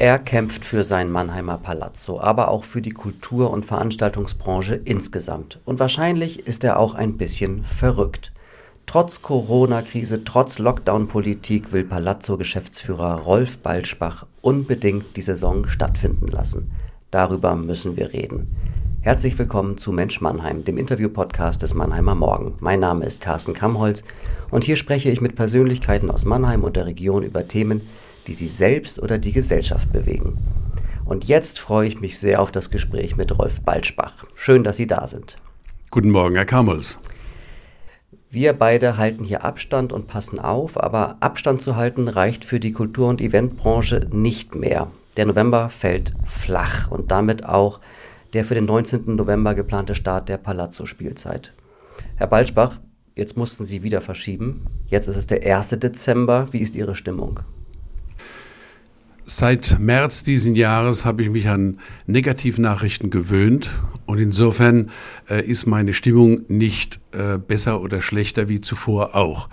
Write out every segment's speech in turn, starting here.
Er kämpft für sein Mannheimer Palazzo, aber auch für die Kultur- und Veranstaltungsbranche insgesamt. Und wahrscheinlich ist er auch ein bisschen verrückt. Trotz Corona-Krise, trotz Lockdown-Politik will Palazzo-Geschäftsführer Rolf Balschbach unbedingt die Saison stattfinden lassen. Darüber müssen wir reden. Herzlich willkommen zu Mensch Mannheim, dem Interview-Podcast des Mannheimer Morgen. Mein Name ist Carsten Kamholz und hier spreche ich mit Persönlichkeiten aus Mannheim und der Region über Themen, die sie selbst oder die Gesellschaft bewegen. Und jetzt freue ich mich sehr auf das Gespräch mit Rolf Balschbach. Schön, dass Sie da sind. Guten Morgen, Herr Kamholz. Wir beide halten hier Abstand und passen auf, aber Abstand zu halten reicht für die Kultur- und Eventbranche nicht mehr. Der November fällt flach und damit auch der für den 19. November geplante Start der Palazzo-Spielzeit. Herr Balschbach, jetzt mussten Sie wieder verschieben. Jetzt ist es der 1. Dezember. Wie ist Ihre Stimmung? Seit März diesen Jahres habe ich mich an Negativnachrichten gewöhnt und insofern äh, ist meine Stimmung nicht äh, besser oder schlechter wie zuvor auch.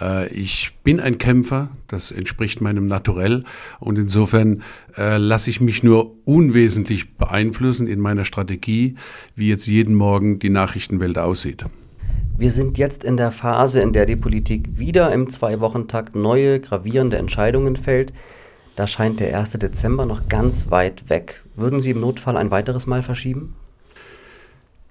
Äh, ich bin ein Kämpfer, das entspricht meinem Naturell und insofern äh, lasse ich mich nur unwesentlich beeinflussen in meiner Strategie, wie jetzt jeden Morgen die Nachrichtenwelt aussieht. Wir sind jetzt in der Phase, in der die Politik wieder im Zwei-Wochen-Takt neue gravierende Entscheidungen fällt. Da scheint der 1. Dezember noch ganz weit weg. Würden Sie im Notfall ein weiteres Mal verschieben?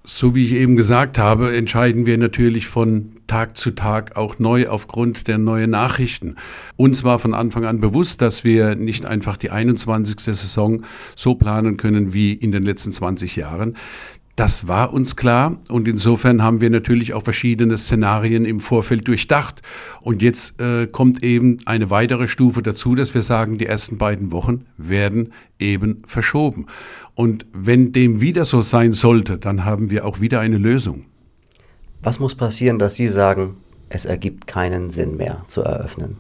So wie ich eben gesagt habe, entscheiden wir natürlich von Tag zu Tag auch neu aufgrund der neuen Nachrichten. Uns war von Anfang an bewusst, dass wir nicht einfach die 21. Saison so planen können wie in den letzten 20 Jahren. Das war uns klar und insofern haben wir natürlich auch verschiedene Szenarien im Vorfeld durchdacht. Und jetzt äh, kommt eben eine weitere Stufe dazu, dass wir sagen, die ersten beiden Wochen werden eben verschoben. Und wenn dem wieder so sein sollte, dann haben wir auch wieder eine Lösung. Was muss passieren, dass Sie sagen, es ergibt keinen Sinn mehr zu eröffnen?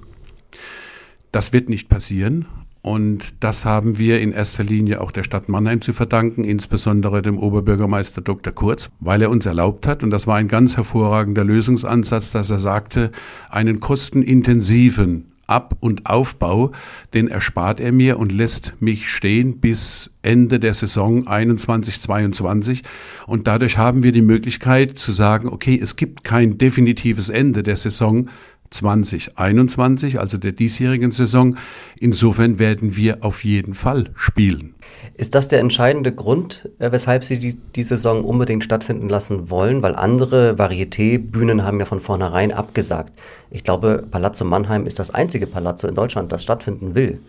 Das wird nicht passieren. Und das haben wir in erster Linie auch der Stadt Mannheim zu verdanken, insbesondere dem Oberbürgermeister Dr. Kurz, weil er uns erlaubt hat, und das war ein ganz hervorragender Lösungsansatz, dass er sagte, einen kostenintensiven Ab- und Aufbau, den erspart er mir und lässt mich stehen bis Ende der Saison 21-22. Und dadurch haben wir die Möglichkeit zu sagen, okay, es gibt kein definitives Ende der Saison, 2021, also der diesjährigen Saison. Insofern werden wir auf jeden Fall spielen. Ist das der entscheidende Grund, äh, weshalb Sie die, die Saison unbedingt stattfinden lassen wollen? Weil andere Varieté-Bühnen haben ja von vornherein abgesagt. Ich glaube, Palazzo Mannheim ist das einzige Palazzo in Deutschland, das stattfinden will.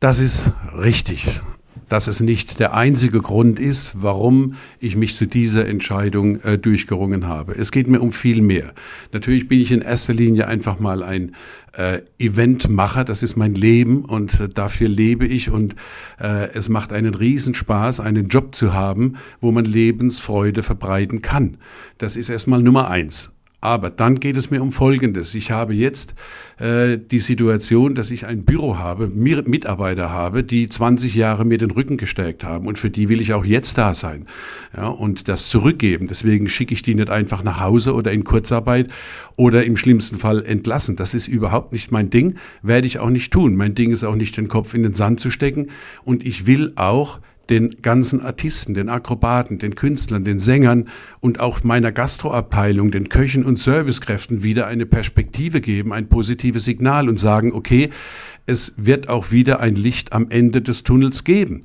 Das ist richtig dass es nicht der einzige Grund ist, warum ich mich zu dieser Entscheidung äh, durchgerungen habe. Es geht mir um viel mehr. Natürlich bin ich in erster Linie einfach mal ein äh, Eventmacher, das ist mein Leben und äh, dafür lebe ich und äh, es macht einen Riesenspaß, einen Job zu haben, wo man Lebensfreude verbreiten kann. Das ist erstmal Nummer eins. Aber dann geht es mir um Folgendes. Ich habe jetzt äh, die Situation, dass ich ein Büro habe, Mitarbeiter habe, die 20 Jahre mir den Rücken gestärkt haben und für die will ich auch jetzt da sein ja, und das zurückgeben. Deswegen schicke ich die nicht einfach nach Hause oder in Kurzarbeit oder im schlimmsten Fall entlassen. Das ist überhaupt nicht mein Ding, werde ich auch nicht tun. Mein Ding ist auch nicht den Kopf in den Sand zu stecken und ich will auch den ganzen Artisten, den Akrobaten, den Künstlern, den Sängern und auch meiner Gastroabteilung, den Köchen und Servicekräften wieder eine Perspektive geben, ein positives Signal und sagen, okay, es wird auch wieder ein Licht am Ende des Tunnels geben.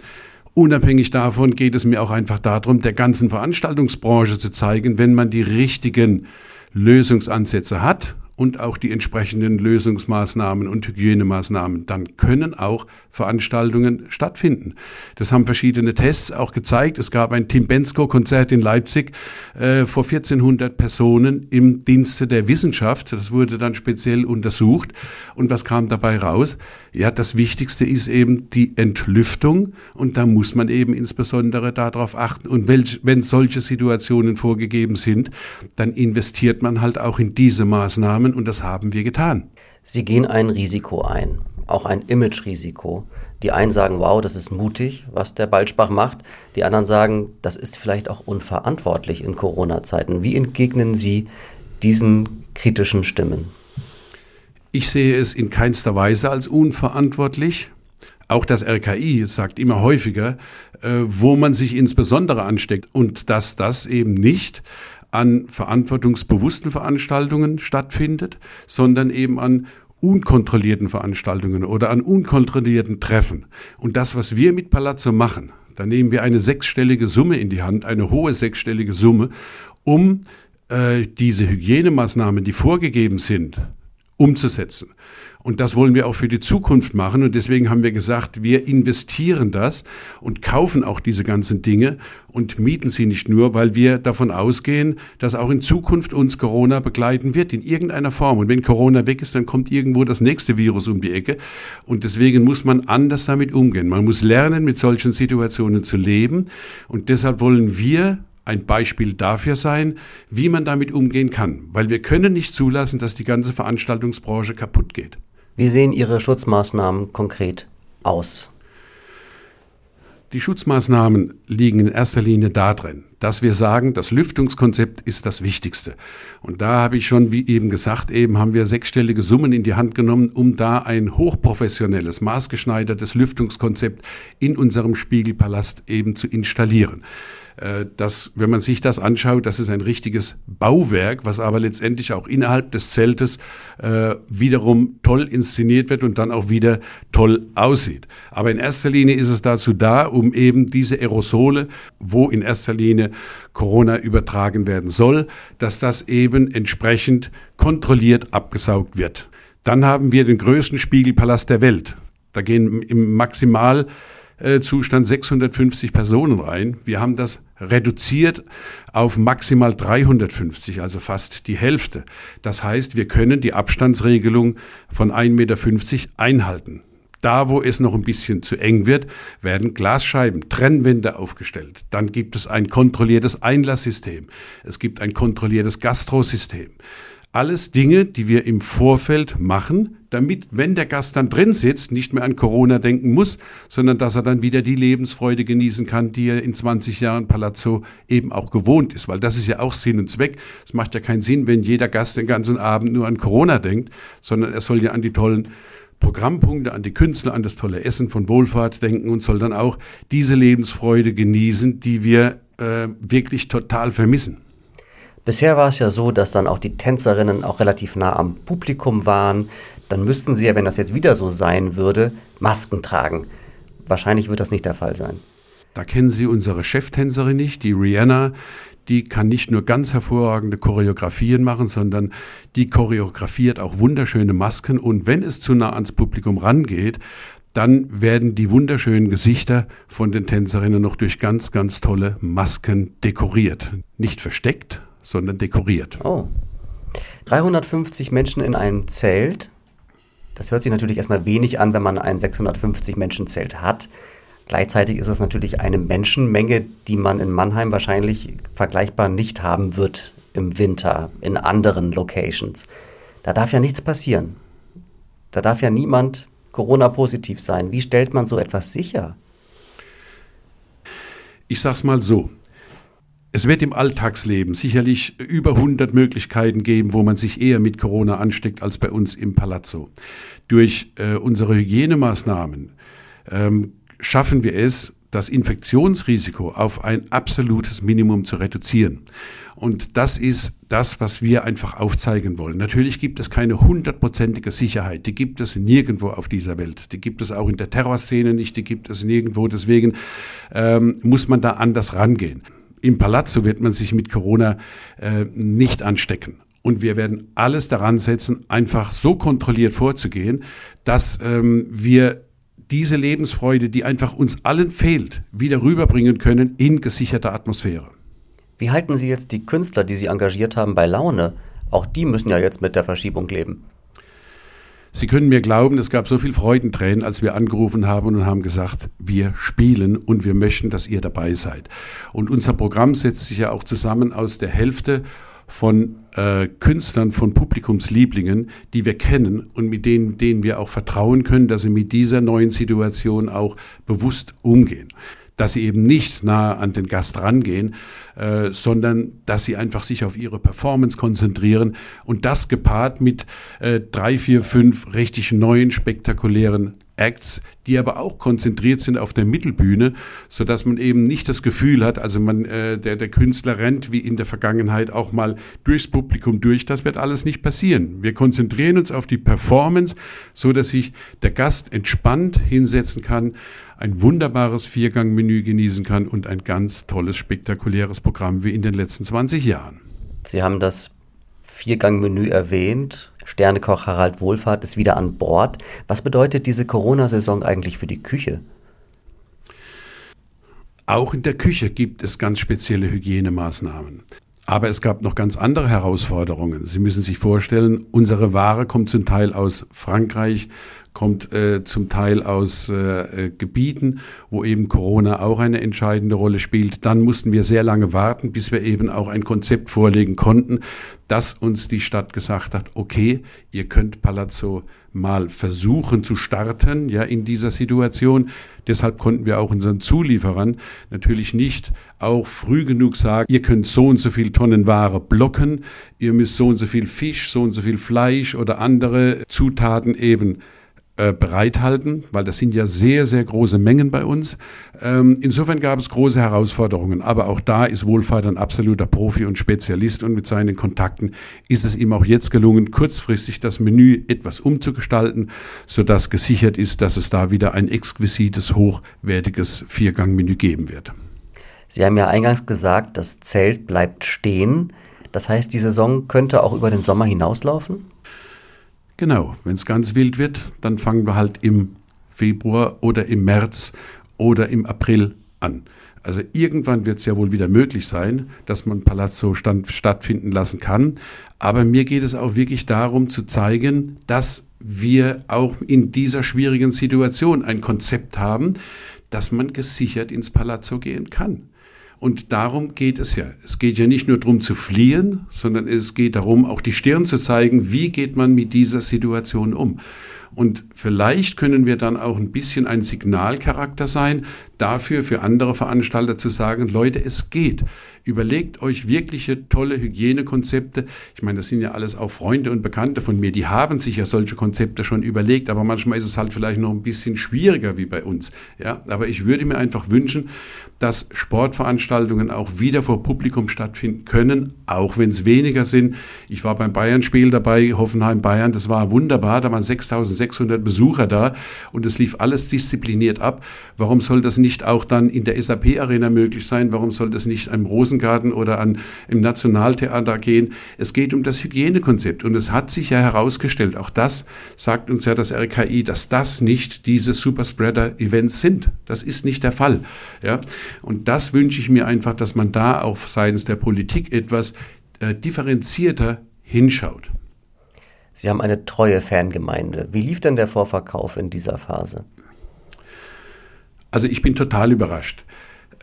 Unabhängig davon geht es mir auch einfach darum, der ganzen Veranstaltungsbranche zu zeigen, wenn man die richtigen Lösungsansätze hat und auch die entsprechenden Lösungsmaßnahmen und Hygienemaßnahmen, dann können auch Veranstaltungen stattfinden. Das haben verschiedene Tests auch gezeigt. Es gab ein Tim Bensko-Konzert in Leipzig äh, vor 1400 Personen im Dienste der Wissenschaft. Das wurde dann speziell untersucht. Und was kam dabei raus? Ja, das Wichtigste ist eben die Entlüftung. Und da muss man eben insbesondere darauf achten. Und welch, wenn solche Situationen vorgegeben sind, dann investiert man halt auch in diese Maßnahmen. Und das haben wir getan. Sie gehen ein Risiko ein auch ein Image-Risiko. Die einen sagen, wow, das ist mutig, was der Balschbach macht. Die anderen sagen, das ist vielleicht auch unverantwortlich in Corona-Zeiten. Wie entgegnen Sie diesen kritischen Stimmen? Ich sehe es in keinster Weise als unverantwortlich. Auch das RKI sagt immer häufiger, äh, wo man sich insbesondere ansteckt und dass das eben nicht an verantwortungsbewussten Veranstaltungen stattfindet, sondern eben an unkontrollierten Veranstaltungen oder an unkontrollierten Treffen. Und das, was wir mit Palazzo machen, da nehmen wir eine sechsstellige Summe in die Hand, eine hohe sechsstellige Summe, um äh, diese Hygienemaßnahmen, die vorgegeben sind, umzusetzen. Und das wollen wir auch für die Zukunft machen. Und deswegen haben wir gesagt, wir investieren das und kaufen auch diese ganzen Dinge und mieten sie nicht nur, weil wir davon ausgehen, dass auch in Zukunft uns Corona begleiten wird in irgendeiner Form. Und wenn Corona weg ist, dann kommt irgendwo das nächste Virus um die Ecke. Und deswegen muss man anders damit umgehen. Man muss lernen, mit solchen Situationen zu leben. Und deshalb wollen wir ein Beispiel dafür sein, wie man damit umgehen kann. Weil wir können nicht zulassen, dass die ganze Veranstaltungsbranche kaputt geht. Wie sehen Ihre Schutzmaßnahmen konkret aus? Die Schutzmaßnahmen liegen in erster Linie darin, dass wir sagen, das Lüftungskonzept ist das Wichtigste. Und da habe ich schon, wie eben gesagt, eben haben wir sechsstellige Summen in die Hand genommen, um da ein hochprofessionelles, maßgeschneidertes Lüftungskonzept in unserem Spiegelpalast eben zu installieren. Äh, dass, wenn man sich das anschaut, das ist ein richtiges Bauwerk, was aber letztendlich auch innerhalb des Zeltes äh, wiederum toll inszeniert wird und dann auch wieder toll aussieht. Aber in erster Linie ist es dazu da, um eben diese Aerosole, wo in erster Linie Corona übertragen werden soll, dass das eben entsprechend kontrolliert abgesaugt wird. Dann haben wir den größten Spiegelpalast der Welt. Da gehen im Maximal Zustand 650 Personen rein. Wir haben das reduziert auf maximal 350, also fast die Hälfte. Das heißt, wir können die Abstandsregelung von 1,50 Meter einhalten. Da, wo es noch ein bisschen zu eng wird, werden Glasscheiben, Trennwände aufgestellt. Dann gibt es ein kontrolliertes Einlasssystem. Es gibt ein kontrolliertes Gastrosystem. Alles Dinge, die wir im Vorfeld machen, damit, wenn der Gast dann drin sitzt, nicht mehr an Corona denken muss, sondern dass er dann wieder die Lebensfreude genießen kann, die er in 20 Jahren Palazzo eben auch gewohnt ist. Weil das ist ja auch Sinn und Zweck. Es macht ja keinen Sinn, wenn jeder Gast den ganzen Abend nur an Corona denkt, sondern er soll ja an die tollen Programmpunkte, an die Künstler, an das tolle Essen von Wohlfahrt denken und soll dann auch diese Lebensfreude genießen, die wir äh, wirklich total vermissen. Bisher war es ja so, dass dann auch die Tänzerinnen auch relativ nah am Publikum waren. Dann müssten sie ja, wenn das jetzt wieder so sein würde, Masken tragen. Wahrscheinlich wird das nicht der Fall sein. Da kennen Sie unsere Cheftänzerin nicht, die Rihanna. Die kann nicht nur ganz hervorragende Choreografien machen, sondern die choreografiert auch wunderschöne Masken. Und wenn es zu nah ans Publikum rangeht, dann werden die wunderschönen Gesichter von den Tänzerinnen noch durch ganz, ganz tolle Masken dekoriert. Nicht versteckt, sondern dekoriert. Oh. 350 Menschen in einem Zelt. Das hört sich natürlich erstmal wenig an, wenn man ein 650 Menschen Zelt hat. Gleichzeitig ist es natürlich eine Menschenmenge, die man in Mannheim wahrscheinlich vergleichbar nicht haben wird im Winter in anderen Locations. Da darf ja nichts passieren. Da darf ja niemand Corona-positiv sein. Wie stellt man so etwas sicher? Ich sag's mal so. Es wird im Alltagsleben sicherlich über 100 Möglichkeiten geben, wo man sich eher mit Corona ansteckt als bei uns im Palazzo. Durch äh, unsere Hygienemaßnahmen ähm, schaffen wir es, das Infektionsrisiko auf ein absolutes Minimum zu reduzieren. Und das ist das, was wir einfach aufzeigen wollen. Natürlich gibt es keine hundertprozentige Sicherheit. Die gibt es nirgendwo auf dieser Welt. Die gibt es auch in der Terrorszene nicht. Die gibt es nirgendwo. Deswegen ähm, muss man da anders rangehen im Palazzo wird man sich mit Corona äh, nicht anstecken. Und wir werden alles daran setzen, einfach so kontrolliert vorzugehen, dass ähm, wir diese Lebensfreude, die einfach uns allen fehlt, wieder rüberbringen können in gesicherter Atmosphäre. Wie halten Sie jetzt die Künstler, die Sie engagiert haben, bei Laune? Auch die müssen ja jetzt mit der Verschiebung leben. Sie können mir glauben, es gab so viel Freudentränen, als wir angerufen haben und haben gesagt, wir spielen und wir möchten, dass ihr dabei seid. Und unser Programm setzt sich ja auch zusammen aus der Hälfte von äh, Künstlern, von Publikumslieblingen, die wir kennen und mit denen, denen wir auch vertrauen können, dass sie mit dieser neuen Situation auch bewusst umgehen dass sie eben nicht nahe an den Gast rangehen, äh, sondern dass sie einfach sich auf ihre Performance konzentrieren und das gepaart mit äh, drei, vier, fünf richtig neuen, spektakulären Acts, die aber auch konzentriert sind auf der Mittelbühne, so dass man eben nicht das Gefühl hat, also man, äh, der, der Künstler rennt wie in der Vergangenheit auch mal durchs Publikum durch. Das wird alles nicht passieren. Wir konzentrieren uns auf die Performance, so dass sich der Gast entspannt hinsetzen kann, ein wunderbares Viergangmenü genießen kann und ein ganz tolles, spektakuläres Programm wie in den letzten 20 Jahren. Sie haben das Viergangmenü erwähnt. Sternekoch Harald Wohlfahrt ist wieder an Bord. Was bedeutet diese Corona-Saison eigentlich für die Küche? Auch in der Küche gibt es ganz spezielle Hygienemaßnahmen. Aber es gab noch ganz andere Herausforderungen. Sie müssen sich vorstellen, unsere Ware kommt zum Teil aus Frankreich, kommt äh, zum Teil aus äh, äh, Gebieten, wo eben Corona auch eine entscheidende Rolle spielt. Dann mussten wir sehr lange warten, bis wir eben auch ein Konzept vorlegen konnten, dass uns die Stadt gesagt hat, okay, ihr könnt Palazzo mal versuchen zu starten, ja, in dieser Situation. Deshalb konnten wir auch unseren Zulieferern natürlich nicht auch früh genug sagen, ihr könnt so und so viel Tonnen Ware blocken, ihr müsst so und so viel Fisch, so und so viel Fleisch oder andere Zutaten eben äh, bereithalten, weil das sind ja sehr, sehr große Mengen bei uns. Ähm, insofern gab es große Herausforderungen, aber auch da ist Wohlfahrt ein absoluter Profi und Spezialist und mit seinen Kontakten ist es ihm auch jetzt gelungen, kurzfristig das Menü etwas umzugestalten, sodass gesichert ist, dass es da wieder ein exquisites, hochwertiges Viergangmenü geben wird. Sie haben ja eingangs gesagt, das Zelt bleibt stehen. Das heißt, die Saison könnte auch über den Sommer hinauslaufen? Genau, wenn es ganz wild wird, dann fangen wir halt im Februar oder im März oder im April an. Also irgendwann wird es ja wohl wieder möglich sein, dass man Palazzo stand, stattfinden lassen kann. Aber mir geht es auch wirklich darum zu zeigen, dass wir auch in dieser schwierigen Situation ein Konzept haben, dass man gesichert ins Palazzo gehen kann. Und darum geht es ja. Es geht ja nicht nur darum zu fliehen, sondern es geht darum, auch die Stirn zu zeigen, wie geht man mit dieser Situation um. Und vielleicht können wir dann auch ein bisschen ein Signalcharakter sein, dafür für andere Veranstalter zu sagen, Leute, es geht. Überlegt euch wirkliche tolle Hygienekonzepte. Ich meine, das sind ja alles auch Freunde und Bekannte von mir, die haben sich ja solche Konzepte schon überlegt, aber manchmal ist es halt vielleicht noch ein bisschen schwieriger wie bei uns. Ja, aber ich würde mir einfach wünschen, dass Sportveranstaltungen auch wieder vor Publikum stattfinden können, auch wenn es weniger sind. Ich war beim Bayern-Spiel dabei, Hoffenheim-Bayern, das war wunderbar, da waren 6600 Besucher da und es lief alles diszipliniert ab. Warum soll das nicht auch dann in der SAP-Arena möglich sein? Warum soll das nicht am Rosengarten oder an, im Nationaltheater gehen? Es geht um das Hygienekonzept und es hat sich ja herausgestellt, auch das sagt uns ja das RKI, dass das nicht diese Superspreader-Events sind. Das ist nicht der Fall. Ja? Und das wünsche ich mir einfach, dass man da auch seitens der Politik etwas äh, differenzierter hinschaut. Sie haben eine treue Fangemeinde. Wie lief denn der Vorverkauf in dieser Phase? Also ich bin total überrascht.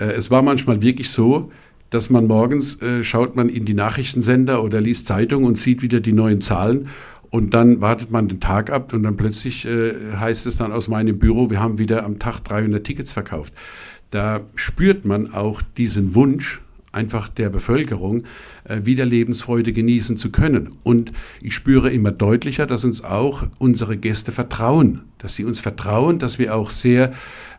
Äh, es war manchmal wirklich so, dass man morgens äh, schaut man in die Nachrichtensender oder liest Zeitung und sieht wieder die neuen Zahlen und dann wartet man den Tag ab und dann plötzlich äh, heißt es dann aus meinem Büro, wir haben wieder am Tag 300 Tickets verkauft da spürt man auch diesen Wunsch einfach der Bevölkerung, äh, wieder Lebensfreude genießen zu können. Und ich spüre immer deutlicher, dass uns auch unsere Gäste vertrauen, dass sie uns vertrauen, dass wir auch sehr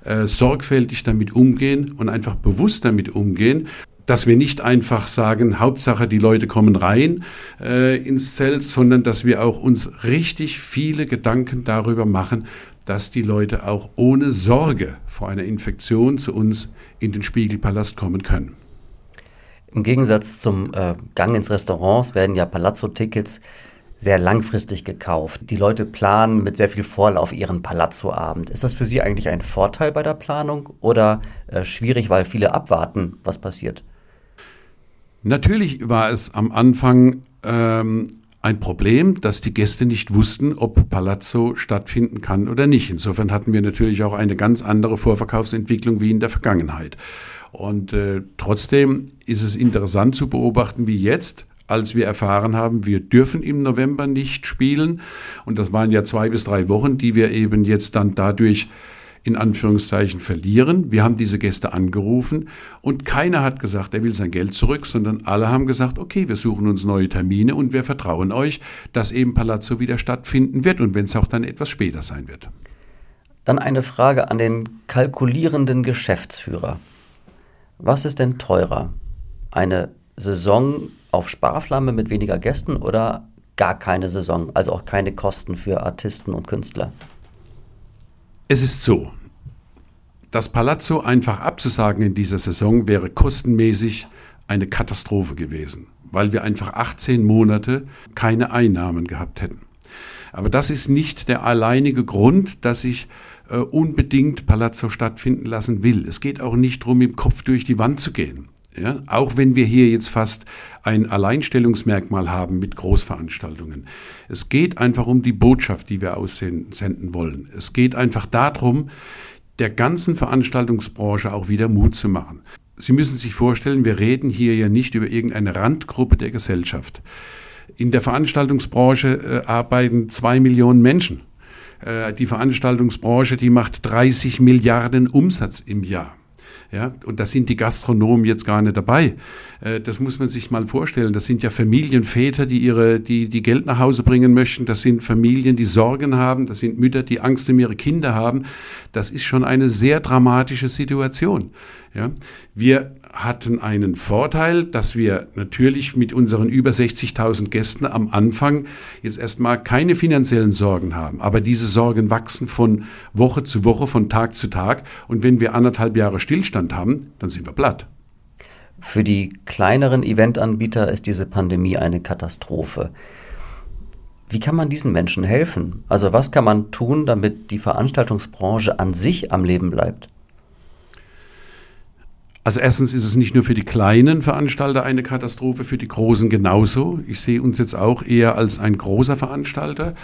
äh, sorgfältig damit umgehen und einfach bewusst damit umgehen dass wir nicht einfach sagen, Hauptsache die Leute kommen rein äh, ins Zelt, sondern dass wir auch uns richtig viele Gedanken darüber machen, dass die Leute auch ohne Sorge vor einer Infektion zu uns in den Spiegelpalast kommen können. Im Gegensatz zum äh, Gang ins Restaurant werden ja Palazzo-Tickets sehr langfristig gekauft. Die Leute planen mit sehr viel Vorlauf ihren Palazzo-Abend. Ist das für Sie eigentlich ein Vorteil bei der Planung oder äh, schwierig, weil viele abwarten, was passiert? Natürlich war es am Anfang ähm, ein Problem, dass die Gäste nicht wussten, ob Palazzo stattfinden kann oder nicht. Insofern hatten wir natürlich auch eine ganz andere Vorverkaufsentwicklung wie in der Vergangenheit. Und äh, trotzdem ist es interessant zu beobachten, wie jetzt, als wir erfahren haben, wir dürfen im November nicht spielen. Und das waren ja zwei bis drei Wochen, die wir eben jetzt dann dadurch in Anführungszeichen verlieren. Wir haben diese Gäste angerufen und keiner hat gesagt, er will sein Geld zurück, sondern alle haben gesagt, okay, wir suchen uns neue Termine und wir vertrauen euch, dass eben Palazzo wieder stattfinden wird und wenn es auch dann etwas später sein wird. Dann eine Frage an den kalkulierenden Geschäftsführer. Was ist denn teurer? Eine Saison auf Sparflamme mit weniger Gästen oder gar keine Saison, also auch keine Kosten für Artisten und Künstler? Es ist so, das Palazzo einfach abzusagen in dieser Saison wäre kostenmäßig eine Katastrophe gewesen, weil wir einfach 18 Monate keine Einnahmen gehabt hätten. Aber das ist nicht der alleinige Grund, dass ich äh, unbedingt Palazzo stattfinden lassen will. Es geht auch nicht darum, im Kopf durch die Wand zu gehen. Ja, auch wenn wir hier jetzt fast ein Alleinstellungsmerkmal haben mit Großveranstaltungen. Es geht einfach um die Botschaft, die wir aussenden wollen. Es geht einfach darum, der ganzen Veranstaltungsbranche auch wieder Mut zu machen. Sie müssen sich vorstellen, wir reden hier ja nicht über irgendeine Randgruppe der Gesellschaft. In der Veranstaltungsbranche äh, arbeiten zwei Millionen Menschen. Äh, die Veranstaltungsbranche, die macht 30 Milliarden Umsatz im Jahr. Ja, und da sind die Gastronomen jetzt gar nicht dabei. Äh, das muss man sich mal vorstellen. Das sind ja Familienväter, die ihre, die, die Geld nach Hause bringen möchten. Das sind Familien, die Sorgen haben. Das sind Mütter, die Angst um ihre Kinder haben. Das ist schon eine sehr dramatische Situation. Ja, wir hatten einen Vorteil, dass wir natürlich mit unseren über 60.000 Gästen am Anfang jetzt erstmal keine finanziellen Sorgen haben. Aber diese Sorgen wachsen von Woche zu Woche, von Tag zu Tag. Und wenn wir anderthalb Jahre Stillstand haben, dann sind wir platt. Für die kleineren Eventanbieter ist diese Pandemie eine Katastrophe. Wie kann man diesen Menschen helfen? Also was kann man tun, damit die Veranstaltungsbranche an sich am Leben bleibt? Also erstens ist es nicht nur für die kleinen Veranstalter eine Katastrophe, für die großen genauso. Ich sehe uns jetzt auch eher als ein großer Veranstalter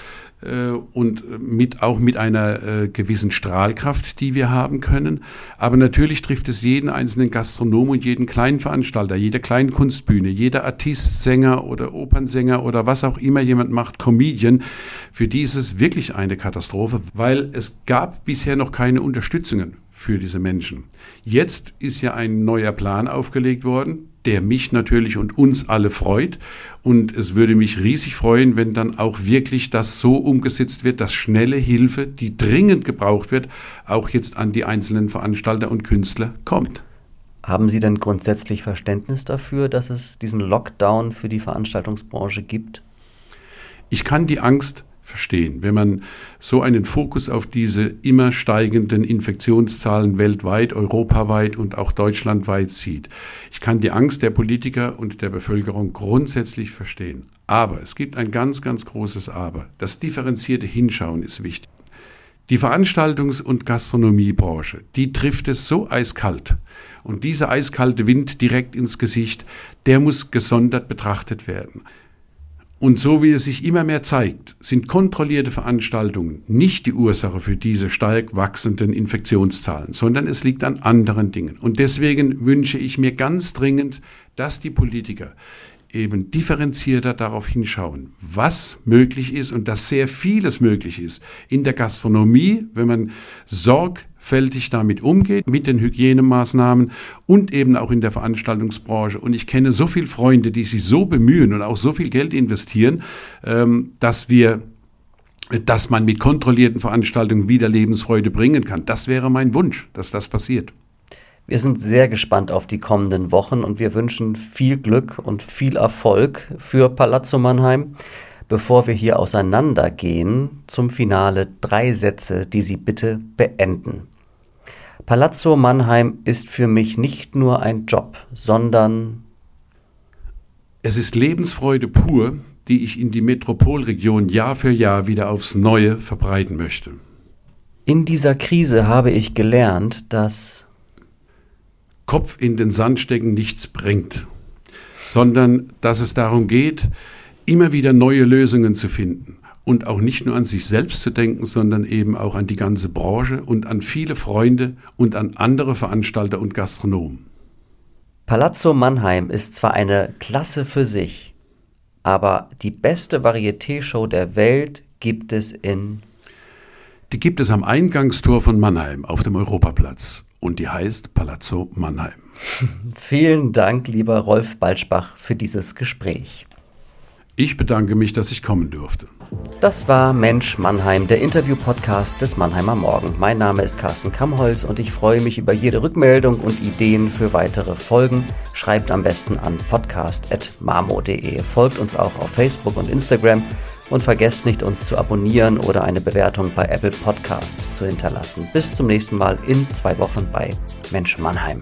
äh, und mit, auch mit einer äh, gewissen Strahlkraft, die wir haben können. Aber natürlich trifft es jeden einzelnen Gastronom und jeden kleinen Veranstalter, jede kleine Kunstbühne, jeder Artist, Sänger oder Opernsänger oder was auch immer jemand macht, Comedian. Für die ist es wirklich eine Katastrophe, weil es gab bisher noch keine Unterstützungen für diese Menschen. Jetzt ist ja ein neuer Plan aufgelegt worden, der mich natürlich und uns alle freut. Und es würde mich riesig freuen, wenn dann auch wirklich das so umgesetzt wird, dass schnelle Hilfe, die dringend gebraucht wird, auch jetzt an die einzelnen Veranstalter und Künstler kommt. Haben Sie denn grundsätzlich Verständnis dafür, dass es diesen Lockdown für die Veranstaltungsbranche gibt? Ich kann die Angst verstehen. Wenn man so einen Fokus auf diese immer steigenden Infektionszahlen weltweit, europaweit und auch deutschlandweit sieht. Ich kann die Angst der Politiker und der Bevölkerung grundsätzlich verstehen. Aber es gibt ein ganz, ganz großes Aber. Das differenzierte Hinschauen ist wichtig. Die Veranstaltungs- und Gastronomiebranche, die trifft es so eiskalt. Und dieser eiskalte Wind direkt ins Gesicht, der muss gesondert betrachtet werden. Und so wie es sich immer mehr zeigt, sind kontrollierte Veranstaltungen nicht die Ursache für diese stark wachsenden Infektionszahlen, sondern es liegt an anderen Dingen. Und deswegen wünsche ich mir ganz dringend, dass die Politiker eben differenzierter darauf hinschauen, was möglich ist und dass sehr vieles möglich ist in der Gastronomie, wenn man Sorg sorgfältig damit umgeht, mit den Hygienemaßnahmen und eben auch in der Veranstaltungsbranche. Und ich kenne so viele Freunde, die sich so bemühen und auch so viel Geld investieren, ähm, dass wir dass man mit kontrollierten Veranstaltungen wieder Lebensfreude bringen kann. Das wäre mein Wunsch, dass das passiert. Wir sind sehr gespannt auf die kommenden Wochen und wir wünschen viel Glück und viel Erfolg für Palazzo Mannheim. Bevor wir hier auseinandergehen, zum Finale drei Sätze, die Sie bitte beenden. Palazzo Mannheim ist für mich nicht nur ein Job, sondern es ist Lebensfreude pur, die ich in die Metropolregion Jahr für Jahr wieder aufs Neue verbreiten möchte. In dieser Krise habe ich gelernt, dass Kopf in den Sand stecken nichts bringt, sondern dass es darum geht, immer wieder neue Lösungen zu finden und auch nicht nur an sich selbst zu denken, sondern eben auch an die ganze Branche und an viele Freunde und an andere Veranstalter und Gastronomen. Palazzo Mannheim ist zwar eine Klasse für sich, aber die beste Varieté-Show der Welt gibt es in. Die gibt es am Eingangstor von Mannheim auf dem Europaplatz und die heißt Palazzo Mannheim. Vielen Dank, lieber Rolf Balschbach, für dieses Gespräch. Ich bedanke mich, dass ich kommen durfte. Das war Mensch Mannheim, der Interview-Podcast des Mannheimer Morgen. Mein Name ist Carsten Kammholz und ich freue mich über jede Rückmeldung und Ideen für weitere Folgen. Schreibt am besten an podcast.marmo.de. Folgt uns auch auf Facebook und Instagram und vergesst nicht, uns zu abonnieren oder eine Bewertung bei Apple Podcast zu hinterlassen. Bis zum nächsten Mal in zwei Wochen bei Mensch Mannheim.